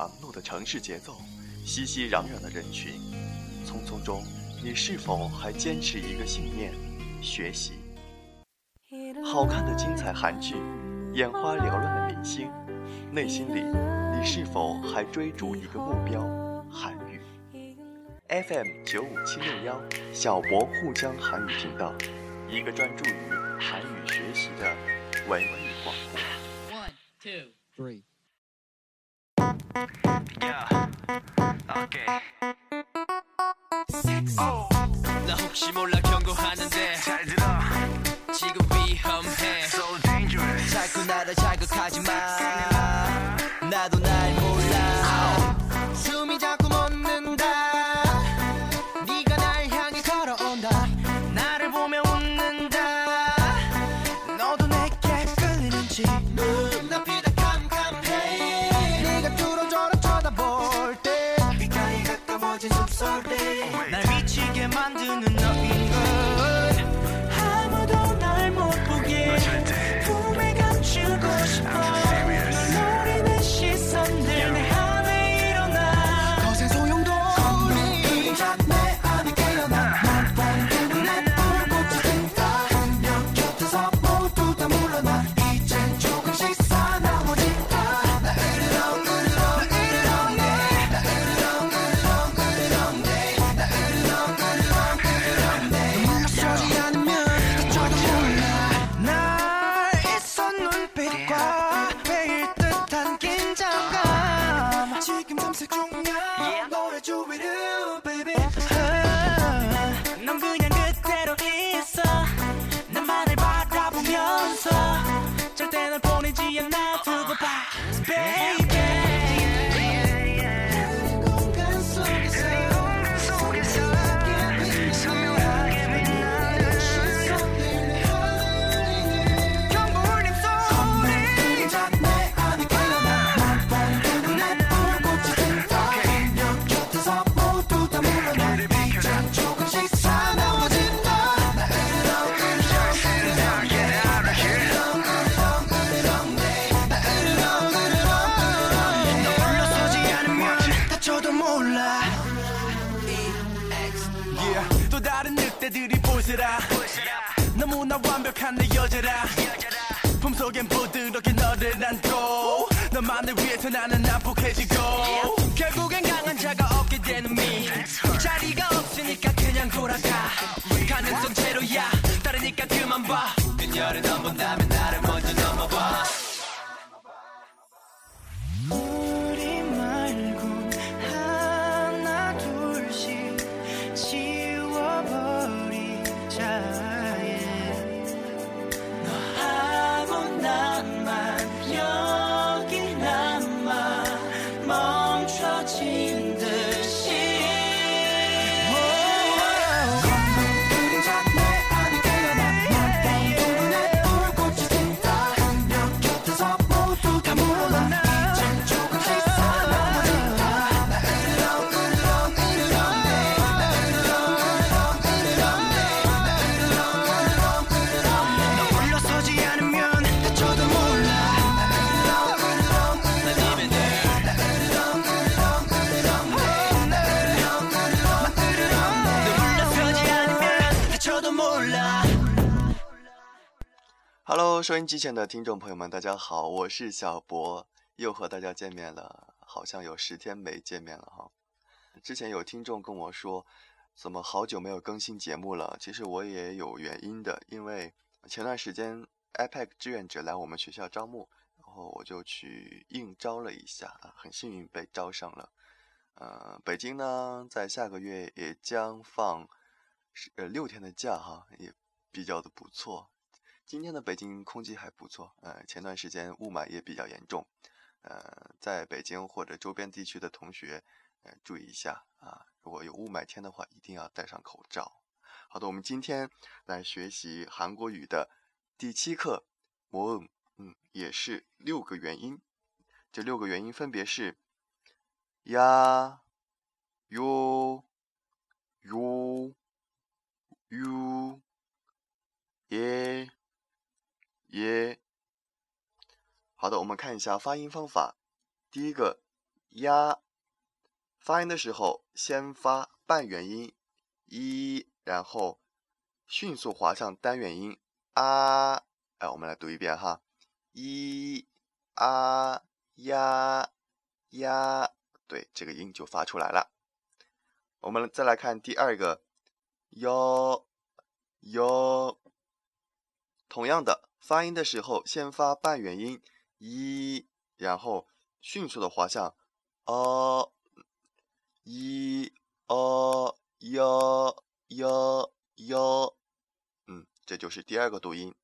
忙碌的城市节奏，熙熙攘攘的人群，匆匆中，你是否还坚持一个信念：学习？好看的精彩韩剧，眼花缭乱的明星，内心里，你是否还追逐一个目标：韩语？FM 九五七六幺，小博沪江韩语频道，一个专注于韩语学习的文艺广播。One, two, three. 혹시 몰라 경고하는데 nothing 보세라. 너무나 완벽한 내 여자라. 품속엔 부드럽게 너를 안고 너만을 위해서 나는 난폭해지고 결국엔 강한 자가 얻게 되는 미. 자리가 없으니까 그냥 돌아가. 가능성 제로야. 다르니까 그만 봐. 그녀를 넘본다면 나를 먼저 넘어봐 Hello，收音机前的听众朋友们，大家好，我是小博，又和大家见面了，好像有十天没见面了哈。之前有听众跟我说，怎么好久没有更新节目了？其实我也有原因的，因为前段时间 IPAC 志愿者来我们学校招募，然后我就去应招了一下，啊很幸运被招上了。呃，北京呢，在下个月也将放呃六天的假哈，也比较的不错。今天的北京空气还不错，呃，前段时间雾霾也比较严重，呃，在北京或者周边地区的同学，呃，注意一下啊，如果有雾霾天的话，一定要戴上口罩。好的，我们今天来学习韩国语的第七课，woom，嗯，也是六个元音，这六个元音分别是，ya，yo，yu，u，ye。耶。好的，我们看一下发音方法。第一个呀。发音的时候先发半元音一，然后迅速滑向单元音啊。哎，我们来读一遍哈，一啊呀呀，对，这个音就发出来了。我们再来看第二个哟哟，同样的发音的时候先发半元音一，然后迅速的滑向哦。一哦哟哟哟，嗯，这就是第二个读音。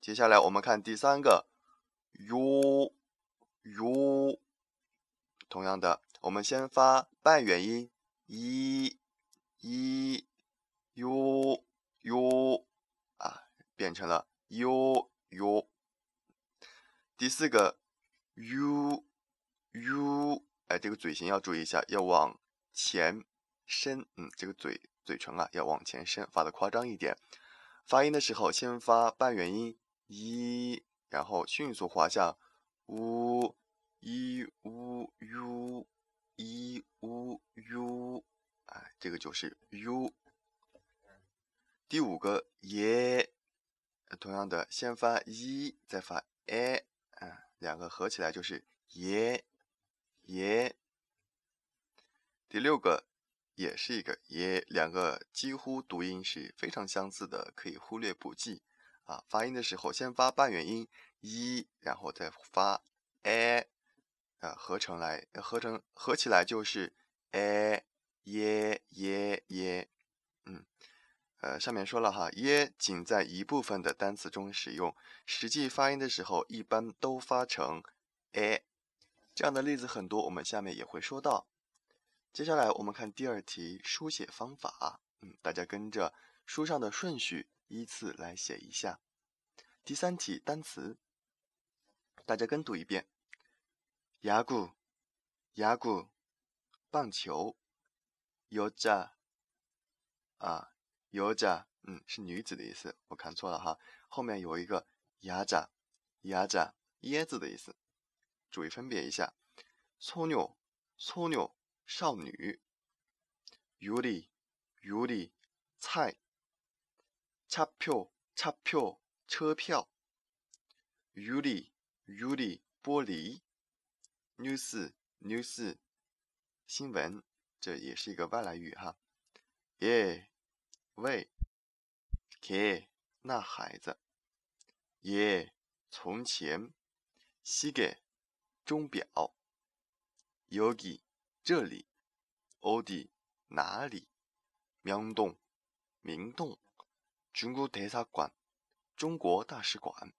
接下来我们看第三个，u u，，同样的，我们先发半元音一一 u u，啊，变成了哟哟。第四个 u u。哎，这个嘴型要注意一下，要往前伸，嗯，这个嘴嘴唇啊要往前伸，发的夸张一点。发音的时候先发半元音一，然后迅速滑向呜一呜 u 一呜 u，哎，这个就是 u。第五个耶，同样的先发一，再发 a，啊，两个合起来就是耶。耶，第六个也是一个耶，两个几乎读音是非常相似的，可以忽略不计啊。发音的时候先发半元音一，然后再发 a，啊，合成来合成合起来就是 a 耶耶耶。嗯，呃，上面说了哈，耶仅在一部分的单词中使用，实际发音的时候一般都发成 a。这样的例子很多，我们下面也会说到。接下来我们看第二题书写方法，嗯，大家跟着书上的顺序依次来写一下。第三题单词，大家跟读一遍：야구 야구棒球，여 자， 啊， 여 자， 嗯，是女子的意思，我看错了哈，后面有一个야 자， 야 자， 椰子的意思。注意分别一下，소녀소녀少女，유리유리菜，차표차표车票，유리유리玻璃，news news 新闻，这也是一个外来语哈，예 喂개那孩子，예从前，시계钟表，yogi 这里，odi 哪里，명동明洞，중국대사馆中国大使馆，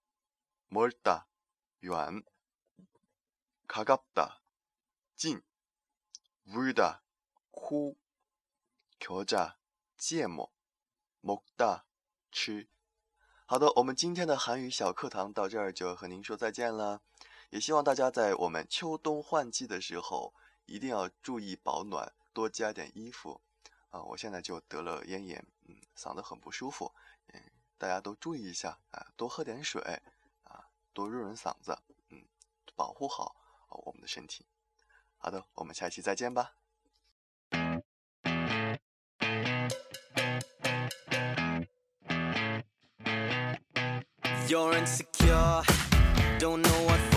멀다远，가깝다近，울다哭，겨자芥末， 먹 다吃。好的，我们今天的韩语小课堂到这儿就和您说再见了。也希望大家在我们秋冬换季的时候，一定要注意保暖，多加点衣服。啊，我现在就得了咽炎，嗯，嗓子很不舒服，嗯，大家都注意一下啊，多喝点水，啊，多润润嗓子，嗯，保护好我们的身体。好的，我们下期再见吧。You're insecure, don't know what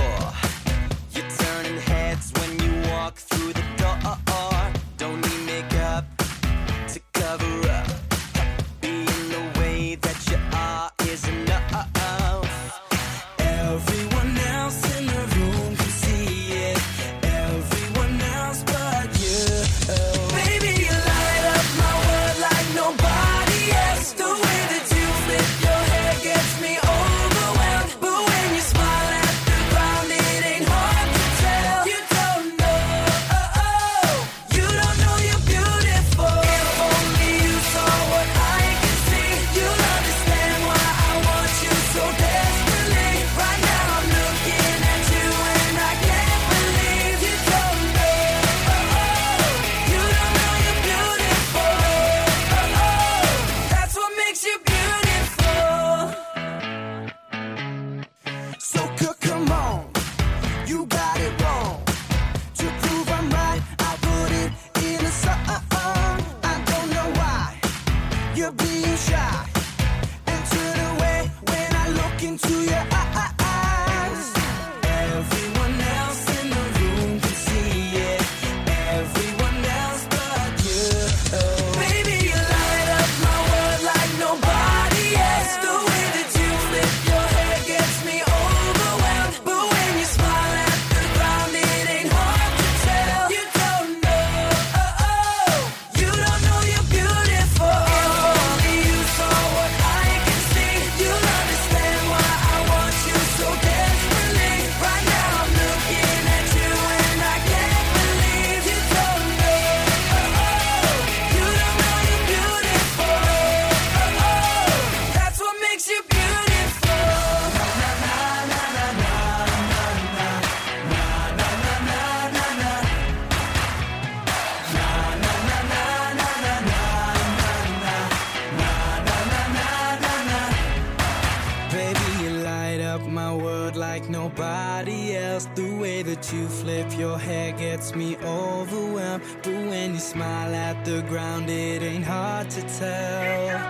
you flip your hair gets me overwhelmed. But when you smile at the ground, it ain't hard to tell.